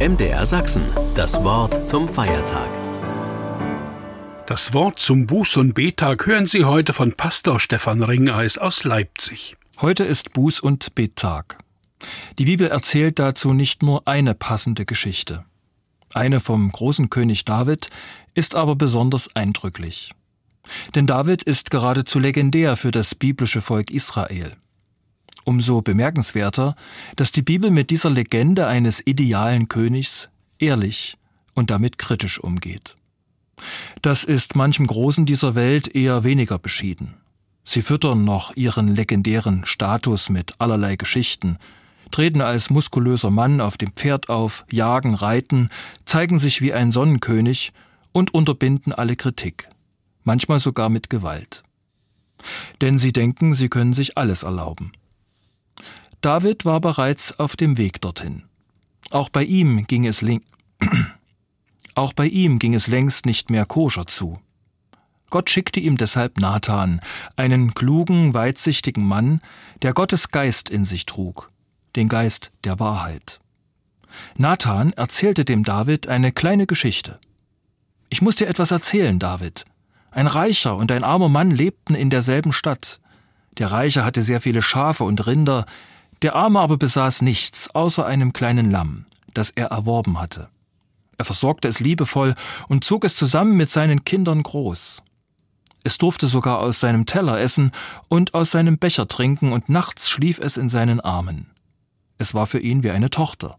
MDR Sachsen, das Wort zum Feiertag. Das Wort zum Buß- und Betag hören Sie heute von Pastor Stefan Ringeis aus Leipzig. Heute ist Buß- und Bettag. Die Bibel erzählt dazu nicht nur eine passende Geschichte. Eine vom großen König David ist aber besonders eindrücklich. Denn David ist geradezu legendär für das biblische Volk Israel. Umso bemerkenswerter, dass die Bibel mit dieser Legende eines idealen Königs ehrlich und damit kritisch umgeht. Das ist manchem Großen dieser Welt eher weniger beschieden. Sie füttern noch ihren legendären Status mit allerlei Geschichten, treten als muskulöser Mann auf dem Pferd auf, jagen, reiten, zeigen sich wie ein Sonnenkönig und unterbinden alle Kritik, manchmal sogar mit Gewalt. Denn sie denken, sie können sich alles erlauben. David war bereits auf dem Weg dorthin. Auch bei ihm ging es auch bei ihm ging es längst nicht mehr koscher zu. Gott schickte ihm deshalb Nathan, einen klugen, weitsichtigen Mann, der Gottes Geist in sich trug, den Geist der Wahrheit. Nathan erzählte dem David eine kleine Geschichte. Ich muss dir etwas erzählen, David. Ein reicher und ein armer Mann lebten in derselben Stadt. Der Reiche hatte sehr viele Schafe und Rinder, der Arme aber besaß nichts außer einem kleinen Lamm, das er erworben hatte. Er versorgte es liebevoll und zog es zusammen mit seinen Kindern groß. Es durfte sogar aus seinem Teller essen und aus seinem Becher trinken, und nachts schlief es in seinen Armen. Es war für ihn wie eine Tochter.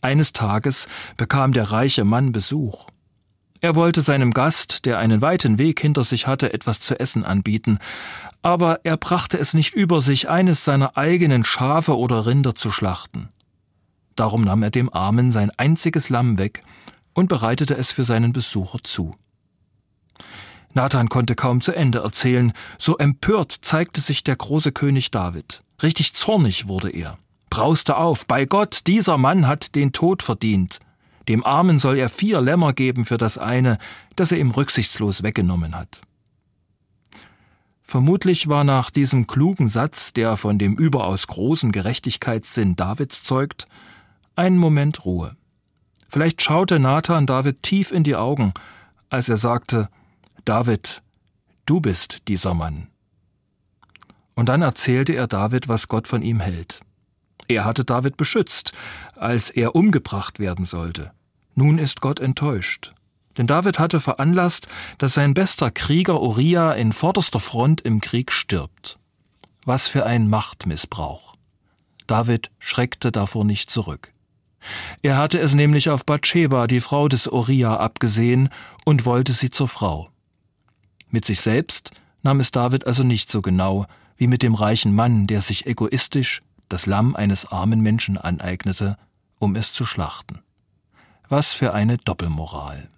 Eines Tages bekam der reiche Mann Besuch. Er wollte seinem Gast, der einen weiten Weg hinter sich hatte, etwas zu essen anbieten, aber er brachte es nicht über sich, eines seiner eigenen Schafe oder Rinder zu schlachten. Darum nahm er dem Armen sein einziges Lamm weg und bereitete es für seinen Besucher zu. Nathan konnte kaum zu Ende erzählen, so empört zeigte sich der große König David. Richtig zornig wurde er, brauste auf, bei Gott, dieser Mann hat den Tod verdient. Dem Armen soll er vier Lämmer geben für das eine, das er ihm rücksichtslos weggenommen hat. Vermutlich war nach diesem klugen Satz, der von dem überaus großen Gerechtigkeitssinn Davids zeugt, ein Moment Ruhe. Vielleicht schaute Nathan David tief in die Augen, als er sagte, David, du bist dieser Mann. Und dann erzählte er David, was Gott von ihm hält. Er hatte David beschützt, als er umgebracht werden sollte. Nun ist Gott enttäuscht. Denn David hatte veranlasst, dass sein bester Krieger Uriah in vorderster Front im Krieg stirbt. Was für ein Machtmissbrauch. David schreckte davor nicht zurück. Er hatte es nämlich auf Bathsheba, die Frau des Uriah, abgesehen und wollte sie zur Frau. Mit sich selbst nahm es David also nicht so genau wie mit dem reichen Mann, der sich egoistisch das Lamm eines armen Menschen aneignete, um es zu schlachten. Was für eine Doppelmoral.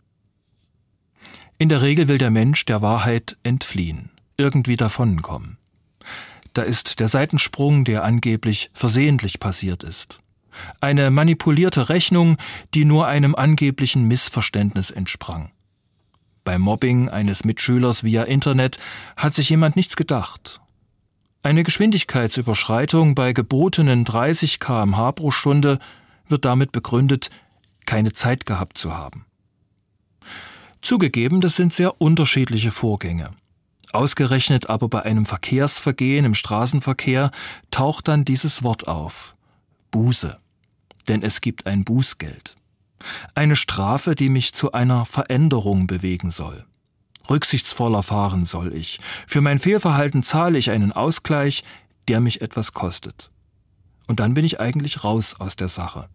In der Regel will der Mensch der Wahrheit entfliehen, irgendwie davonkommen. Da ist der Seitensprung, der angeblich versehentlich passiert ist. Eine manipulierte Rechnung, die nur einem angeblichen Missverständnis entsprang. Beim Mobbing eines Mitschülers via Internet hat sich jemand nichts gedacht. Eine Geschwindigkeitsüberschreitung bei gebotenen 30 kmh pro Stunde wird damit begründet, keine Zeit gehabt zu haben. Zugegeben, das sind sehr unterschiedliche Vorgänge. Ausgerechnet aber bei einem Verkehrsvergehen im Straßenverkehr taucht dann dieses Wort auf. Buße denn es gibt ein Bußgeld. Eine Strafe, die mich zu einer Veränderung bewegen soll. Rücksichtsvoller fahren soll ich. Für mein Fehlverhalten zahle ich einen Ausgleich, der mich etwas kostet. Und dann bin ich eigentlich raus aus der Sache.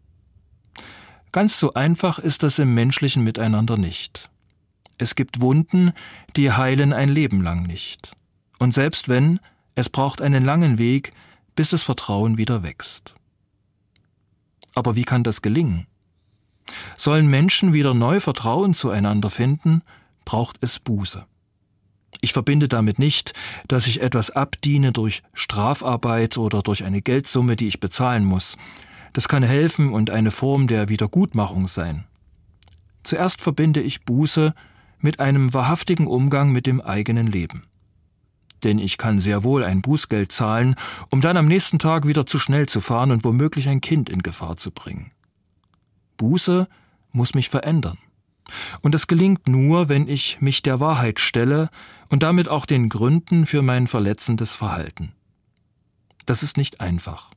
Ganz so einfach ist das im menschlichen Miteinander nicht. Es gibt Wunden, die heilen ein Leben lang nicht. Und selbst wenn, es braucht einen langen Weg, bis das Vertrauen wieder wächst. Aber wie kann das gelingen? Sollen Menschen wieder neu Vertrauen zueinander finden, braucht es Buße. Ich verbinde damit nicht, dass ich etwas abdiene durch Strafarbeit oder durch eine Geldsumme, die ich bezahlen muss. Das kann helfen und eine Form der Wiedergutmachung sein. Zuerst verbinde ich Buße mit einem wahrhaftigen Umgang mit dem eigenen Leben denn ich kann sehr wohl ein Bußgeld zahlen, um dann am nächsten Tag wieder zu schnell zu fahren und womöglich ein Kind in Gefahr zu bringen. Buße muss mich verändern. Und das gelingt nur, wenn ich mich der Wahrheit stelle und damit auch den Gründen für mein verletzendes Verhalten. Das ist nicht einfach.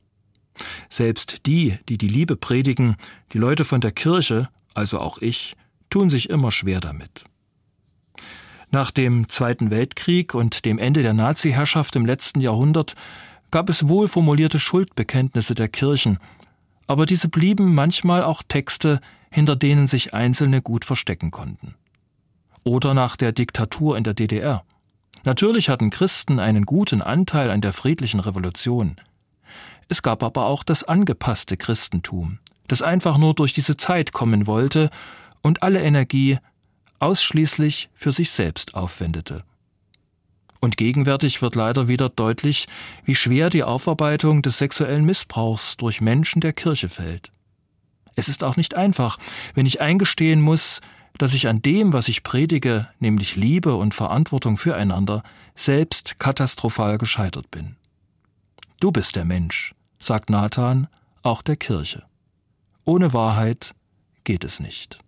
Selbst die, die die Liebe predigen, die Leute von der Kirche, also auch ich, tun sich immer schwer damit. Nach dem Zweiten Weltkrieg und dem Ende der Nazi-Herrschaft im letzten Jahrhundert gab es wohlformulierte Schuldbekenntnisse der Kirchen, aber diese blieben manchmal auch Texte, hinter denen sich Einzelne gut verstecken konnten. Oder nach der Diktatur in der DDR. Natürlich hatten Christen einen guten Anteil an der friedlichen Revolution. Es gab aber auch das angepasste Christentum, das einfach nur durch diese Zeit kommen wollte und alle Energie ausschließlich für sich selbst aufwendete. Und gegenwärtig wird leider wieder deutlich, wie schwer die Aufarbeitung des sexuellen Missbrauchs durch Menschen der Kirche fällt. Es ist auch nicht einfach, wenn ich eingestehen muss, dass ich an dem, was ich predige, nämlich Liebe und Verantwortung füreinander, selbst katastrophal gescheitert bin. Du bist der Mensch, sagt Nathan, auch der Kirche. Ohne Wahrheit geht es nicht.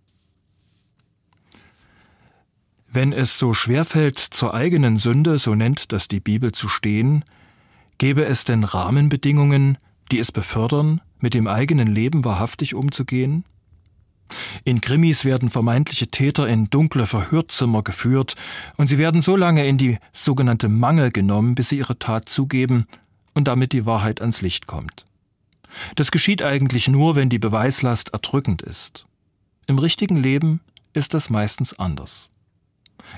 Wenn es so schwerfällt, zur eigenen Sünde, so nennt das die Bibel, zu stehen, gäbe es denn Rahmenbedingungen, die es befördern, mit dem eigenen Leben wahrhaftig umzugehen? In Krimis werden vermeintliche Täter in dunkle Verhörzimmer geführt und sie werden so lange in die sogenannte Mangel genommen, bis sie ihre Tat zugeben und damit die Wahrheit ans Licht kommt. Das geschieht eigentlich nur, wenn die Beweislast erdrückend ist. Im richtigen Leben ist das meistens anders.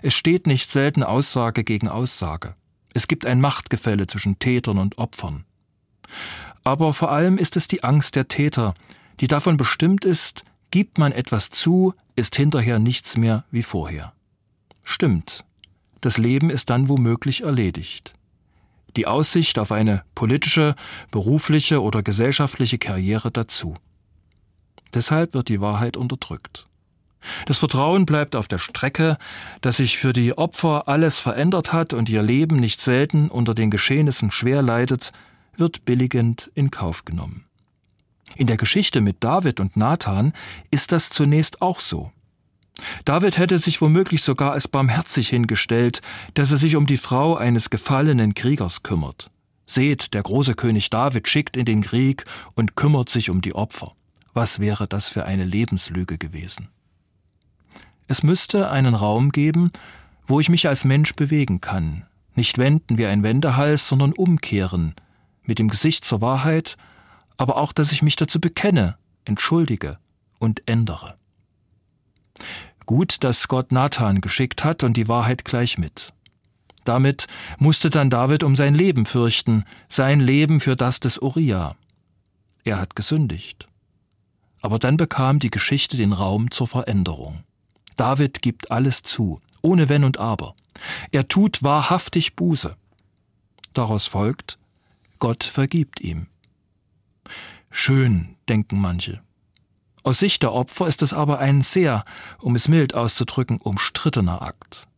Es steht nicht selten Aussage gegen Aussage. Es gibt ein Machtgefälle zwischen Tätern und Opfern. Aber vor allem ist es die Angst der Täter, die davon bestimmt ist, gibt man etwas zu, ist hinterher nichts mehr wie vorher. Stimmt, das Leben ist dann womöglich erledigt. Die Aussicht auf eine politische, berufliche oder gesellschaftliche Karriere dazu. Deshalb wird die Wahrheit unterdrückt. Das Vertrauen bleibt auf der Strecke, dass sich für die Opfer alles verändert hat und ihr Leben nicht selten unter den Geschehnissen schwer leidet, wird billigend in Kauf genommen. In der Geschichte mit David und Nathan ist das zunächst auch so. David hätte sich womöglich sogar als barmherzig hingestellt, dass er sich um die Frau eines gefallenen Kriegers kümmert. Seht, der große König David schickt in den Krieg und kümmert sich um die Opfer. Was wäre das für eine Lebenslüge gewesen? Es müsste einen Raum geben, wo ich mich als Mensch bewegen kann, nicht wenden wie ein Wendehals, sondern umkehren, mit dem Gesicht zur Wahrheit, aber auch, dass ich mich dazu bekenne, entschuldige und ändere. Gut, dass Gott Nathan geschickt hat und die Wahrheit gleich mit. Damit musste dann David um sein Leben fürchten, sein Leben für das des Uriah. Er hat gesündigt. Aber dann bekam die Geschichte den Raum zur Veränderung. David gibt alles zu, ohne Wenn und Aber. Er tut wahrhaftig Buße. Daraus folgt, Gott vergibt ihm. Schön, denken manche. Aus Sicht der Opfer ist es aber ein sehr, um es mild auszudrücken, umstrittener Akt.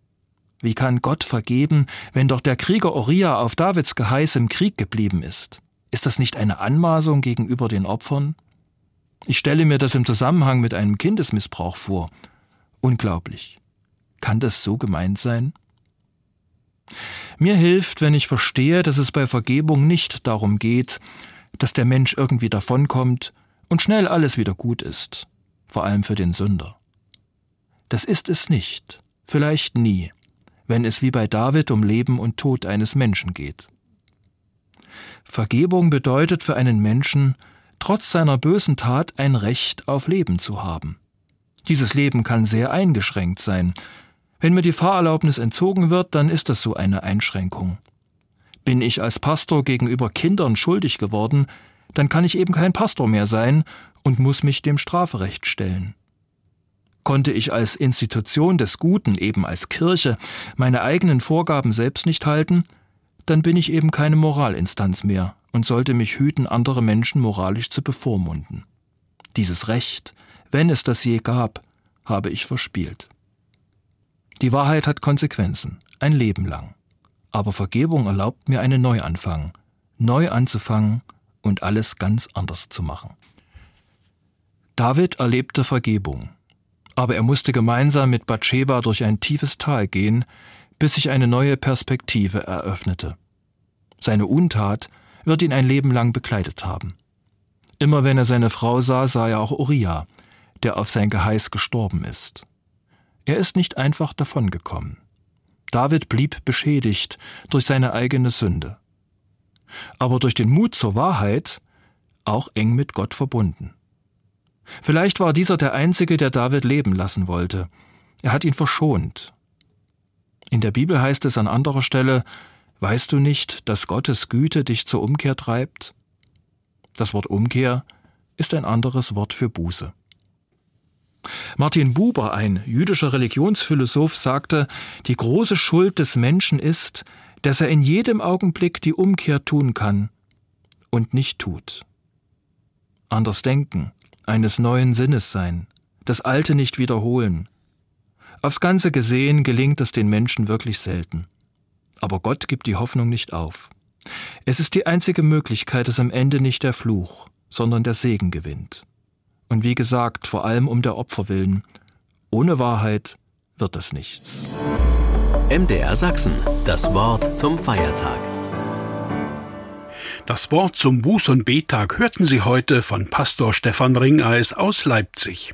Wie kann Gott vergeben, wenn doch der Krieger Uriah auf Davids Geheiß im Krieg geblieben ist? Ist das nicht eine Anmaßung gegenüber den Opfern? Ich stelle mir das im Zusammenhang mit einem Kindesmissbrauch vor Unglaublich. Kann das so gemeint sein? Mir hilft, wenn ich verstehe, dass es bei Vergebung nicht darum geht, dass der Mensch irgendwie davonkommt und schnell alles wieder gut ist, vor allem für den Sünder. Das ist es nicht, vielleicht nie, wenn es wie bei David um Leben und Tod eines Menschen geht. Vergebung bedeutet für einen Menschen, trotz seiner bösen Tat ein Recht auf Leben zu haben. Dieses Leben kann sehr eingeschränkt sein. Wenn mir die Fahrerlaubnis entzogen wird, dann ist das so eine Einschränkung. Bin ich als Pastor gegenüber Kindern schuldig geworden, dann kann ich eben kein Pastor mehr sein und muss mich dem Strafrecht stellen. Konnte ich als Institution des Guten, eben als Kirche, meine eigenen Vorgaben selbst nicht halten, dann bin ich eben keine Moralinstanz mehr und sollte mich hüten, andere Menschen moralisch zu bevormunden. Dieses Recht, wenn es das je gab, habe ich verspielt. Die Wahrheit hat Konsequenzen, ein Leben lang. Aber Vergebung erlaubt mir einen Neuanfang, neu anzufangen und alles ganz anders zu machen. David erlebte Vergebung, aber er musste gemeinsam mit Bathsheba durch ein tiefes Tal gehen, bis sich eine neue Perspektive eröffnete. Seine Untat wird ihn ein Leben lang begleitet haben. Immer wenn er seine Frau sah, sah er auch Uriah, der auf sein Geheiß gestorben ist. Er ist nicht einfach davongekommen. David blieb beschädigt durch seine eigene Sünde. Aber durch den Mut zur Wahrheit auch eng mit Gott verbunden. Vielleicht war dieser der Einzige, der David leben lassen wollte. Er hat ihn verschont. In der Bibel heißt es an anderer Stelle, Weißt du nicht, dass Gottes Güte dich zur Umkehr treibt? Das Wort Umkehr ist ein anderes Wort für Buße. Martin Buber, ein jüdischer Religionsphilosoph, sagte, die große Schuld des Menschen ist, dass er in jedem Augenblick die Umkehr tun kann und nicht tut. Anders denken, eines neuen Sinnes sein, das Alte nicht wiederholen. Aufs Ganze gesehen gelingt es den Menschen wirklich selten. Aber Gott gibt die Hoffnung nicht auf. Es ist die einzige Möglichkeit, dass am Ende nicht der Fluch, sondern der Segen gewinnt. Und wie gesagt, vor allem um der Opfer willen. Ohne Wahrheit wird das nichts. MDR Sachsen, das Wort zum Feiertag. Das Wort zum Buß- und Bettag hörten Sie heute von Pastor Stefan Ringeis aus Leipzig.